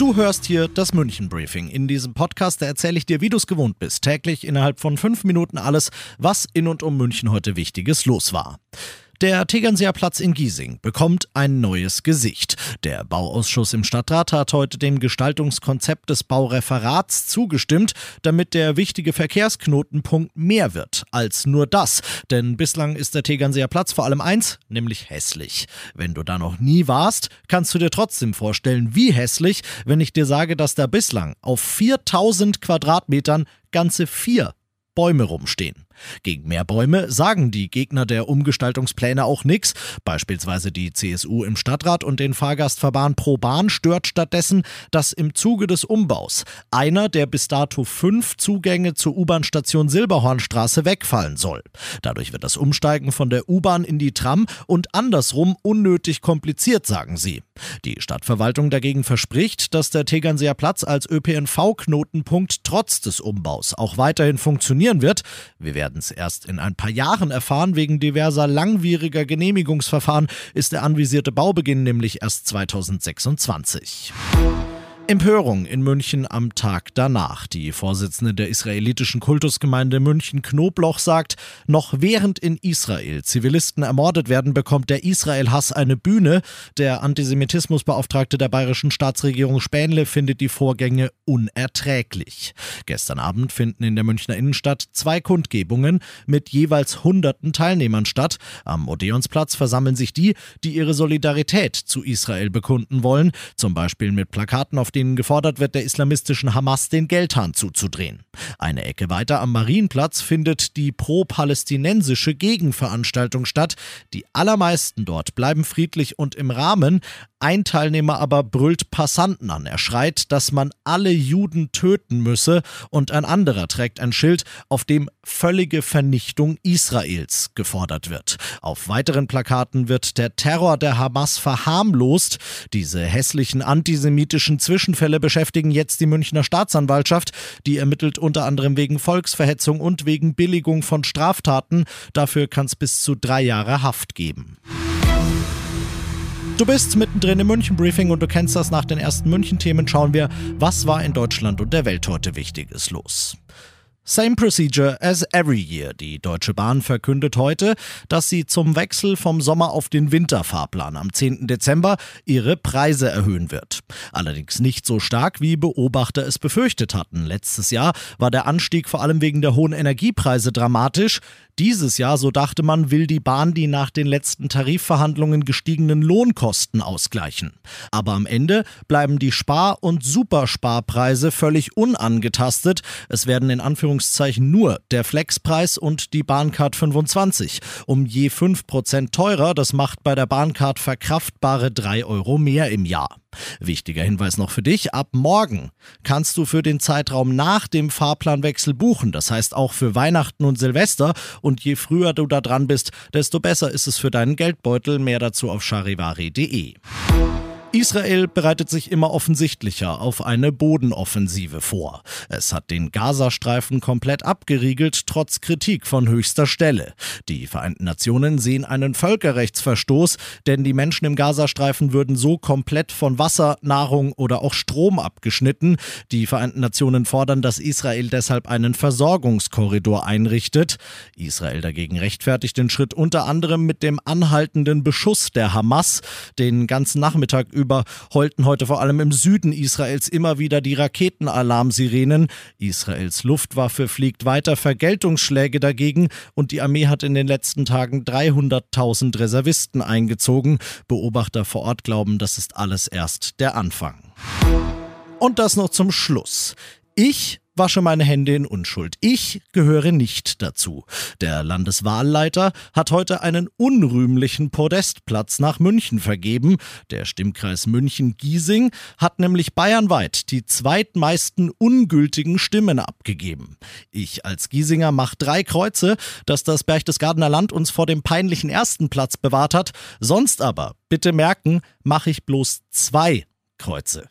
Du hörst hier das München Briefing. In diesem Podcast erzähle ich dir, wie du es gewohnt bist, täglich innerhalb von fünf Minuten alles, was in und um München heute Wichtiges los war. Der Tegernseer Platz in Giesing bekommt ein neues Gesicht. Der Bauausschuss im Stadtrat hat heute dem Gestaltungskonzept des Baureferats zugestimmt, damit der wichtige Verkehrsknotenpunkt mehr wird als nur das. Denn bislang ist der Tegernseer Platz vor allem eins, nämlich hässlich. Wenn du da noch nie warst, kannst du dir trotzdem vorstellen, wie hässlich, wenn ich dir sage, dass da bislang auf 4000 Quadratmetern ganze vier Bäume rumstehen. Gegen mehr Bäume sagen die Gegner der Umgestaltungspläne auch nichts. Beispielsweise die CSU im Stadtrat und den Fahrgastverband Pro Bahn stört stattdessen, dass im Zuge des Umbaus einer der bis dato fünf Zugänge zur U-Bahn-Station Silberhornstraße wegfallen soll. Dadurch wird das Umsteigen von der U-Bahn in die Tram und andersrum unnötig kompliziert, sagen sie. Die Stadtverwaltung dagegen verspricht, dass der Tegernseer Platz als ÖPNV-Knotenpunkt trotz des Umbaus auch weiterhin funktionieren wird. Wir werden werden es erst in ein paar Jahren erfahren. Wegen diverser langwieriger Genehmigungsverfahren ist der anvisierte Baubeginn nämlich erst 2026. Empörung in München am Tag danach. Die Vorsitzende der israelitischen Kultusgemeinde München Knobloch sagt, noch während in Israel Zivilisten ermordet werden, bekommt der Israel-Hass eine Bühne. Der Antisemitismusbeauftragte der bayerischen Staatsregierung Spähnle findet die Vorgänge unerträglich. Gestern Abend finden in der Münchner Innenstadt zwei Kundgebungen mit jeweils hunderten Teilnehmern statt. Am Odeonsplatz versammeln sich die, die ihre Solidarität zu Israel bekunden wollen, zum Beispiel mit Plakaten, auf denen denen gefordert wird, der islamistischen Hamas den Geldhahn zuzudrehen. Eine Ecke weiter am Marienplatz findet die pro-palästinensische Gegenveranstaltung statt. Die allermeisten dort bleiben friedlich und im Rahmen. Ein Teilnehmer aber brüllt Passanten an. Er schreit, dass man alle Juden töten müsse und ein anderer trägt ein Schild, auf dem völlige Vernichtung Israels gefordert wird. Auf weiteren Plakaten wird der Terror der Hamas verharmlost. Diese hässlichen antisemitischen Zwischenfälle beschäftigen jetzt die Münchner Staatsanwaltschaft. Die ermittelt unter anderem wegen Volksverhetzung und wegen Billigung von Straftaten. Dafür kann es bis zu drei Jahre Haft geben. Du bist mittendrin im München-Briefing und du kennst das nach den ersten München-Themen. Schauen wir, was war in Deutschland und der Welt heute Wichtiges los. Same procedure as every year. Die Deutsche Bahn verkündet heute, dass sie zum Wechsel vom Sommer auf den Winterfahrplan am 10. Dezember ihre Preise erhöhen wird. Allerdings nicht so stark, wie Beobachter es befürchtet hatten. Letztes Jahr war der Anstieg vor allem wegen der hohen Energiepreise dramatisch. Dieses Jahr, so dachte man, will die Bahn die nach den letzten Tarifverhandlungen gestiegenen Lohnkosten ausgleichen. Aber am Ende bleiben die Spar- und Supersparpreise völlig unangetastet. Es werden in Anführungszeichen nur der Flexpreis und die Bahncard 25 um je 5% teurer. Das macht bei der Bahncard verkraftbare 3 Euro mehr im Jahr. Wichtiger Hinweis noch für dich, ab morgen kannst du für den Zeitraum nach dem Fahrplanwechsel buchen, das heißt auch für Weihnachten und Silvester und je früher du da dran bist, desto besser ist es für deinen Geldbeutel, mehr dazu auf charivari.de. Israel bereitet sich immer offensichtlicher auf eine Bodenoffensive vor. Es hat den Gazastreifen komplett abgeriegelt, trotz Kritik von höchster Stelle. Die Vereinten Nationen sehen einen Völkerrechtsverstoß, denn die Menschen im Gazastreifen würden so komplett von Wasser, Nahrung oder auch Strom abgeschnitten. Die Vereinten Nationen fordern, dass Israel deshalb einen Versorgungskorridor einrichtet. Israel dagegen rechtfertigt den Schritt unter anderem mit dem anhaltenden Beschuss der Hamas. Den ganzen Nachmittag über heulten heute vor allem im Süden Israels immer wieder die Raketenalarmsirenen. Israels Luftwaffe fliegt weiter Vergeltungsschläge dagegen und die Armee hat in den letzten Tagen 300.000 Reservisten eingezogen. Beobachter vor Ort glauben, das ist alles erst der Anfang. Und das noch zum Schluss. Ich wasche meine Hände in Unschuld. Ich gehöre nicht dazu. Der Landeswahlleiter hat heute einen unrühmlichen Podestplatz nach München vergeben. Der Stimmkreis München-Giesing hat nämlich bayernweit die zweitmeisten ungültigen Stimmen abgegeben. Ich als Giesinger mache drei Kreuze, dass das Berchtesgadener Land uns vor dem peinlichen ersten Platz bewahrt hat. Sonst aber, bitte merken, mache ich bloß zwei Kreuze.